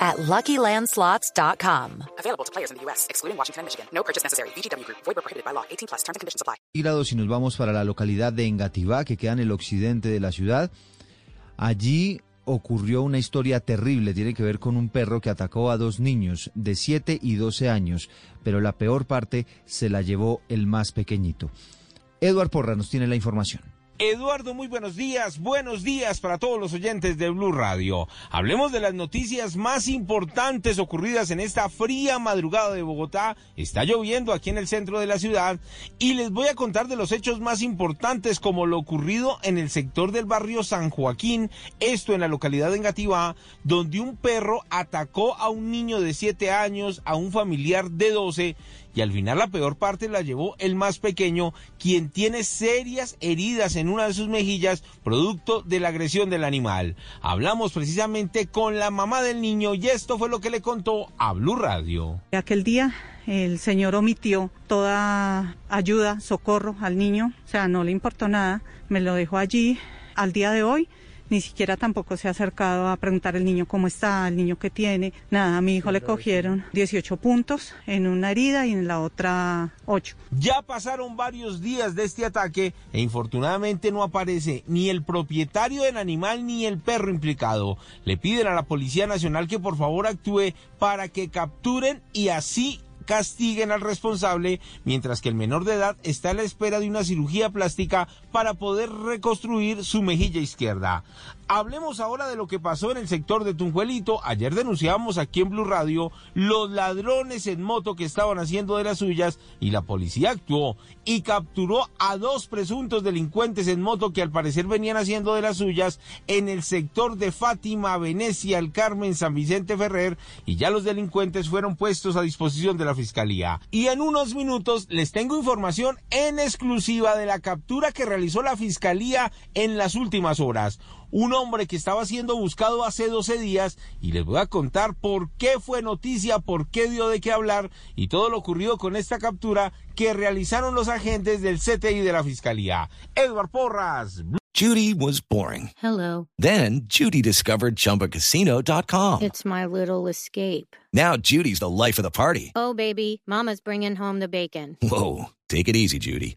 at LuckyLandSlots.com. Available to players in the U.S., excluding Washington and Michigan. No purchase necessary. VGW Group. Void prohibited by law. 18 plus. Terms and conditions apply. y nos vamos para la localidad de Engativá, que queda en el occidente de la ciudad. Allí ocurrió una historia terrible, tiene que ver con un perro que atacó a dos niños de 7 y 12 años, pero la peor parte se la llevó el más pequeñito. Eduard Porra nos tiene la información. Eduardo, muy buenos días. Buenos días para todos los oyentes de Blue Radio. Hablemos de las noticias más importantes ocurridas en esta fría madrugada de Bogotá. Está lloviendo aquí en el centro de la ciudad y les voy a contar de los hechos más importantes como lo ocurrido en el sector del barrio San Joaquín, esto en la localidad de Engativá, donde un perro atacó a un niño de 7 años, a un familiar de 12 y al final la peor parte la llevó el más pequeño, quien tiene serias heridas en una de sus mejillas producto de la agresión del animal. Hablamos precisamente con la mamá del niño y esto fue lo que le contó a Blue Radio. Aquel día el señor omitió toda ayuda, socorro al niño, o sea, no le importó nada, me lo dejó allí. Al día de hoy ni siquiera tampoco se ha acercado a preguntar al niño cómo está, el niño que tiene. Nada, a mi hijo le cogieron 18 puntos en una herida y en la otra 8. Ya pasaron varios días de este ataque e infortunadamente no aparece ni el propietario del animal ni el perro implicado. Le piden a la Policía Nacional que por favor actúe para que capturen y así castiguen al responsable, mientras que el menor de edad está a la espera de una cirugía plástica para poder reconstruir su mejilla izquierda. Hablemos ahora de lo que pasó en el sector de Tunjuelito. Ayer denunciábamos aquí en Blue Radio los ladrones en moto que estaban haciendo de las suyas y la policía actuó y capturó a dos presuntos delincuentes en moto que al parecer venían haciendo de las suyas en el sector de Fátima, Venecia, El Carmen, San Vicente Ferrer y ya los delincuentes fueron puestos a disposición de la fiscalía. Y en unos minutos les tengo información en exclusiva de la captura que realizó la fiscalía en las últimas horas un hombre que estaba siendo buscado hace 12 días y les voy a contar por qué fue noticia, por qué dio de qué hablar y todo lo ocurrido con esta captura que realizaron los agentes del CTI de la Fiscalía. Edward Porras. Judy was boring. Hello. Then Judy discovered ChumbaCasino.com. It's my little escape. Now Judy's the life of the party. Oh, baby, Mama's bringing home the bacon. Whoa, take it easy, Judy.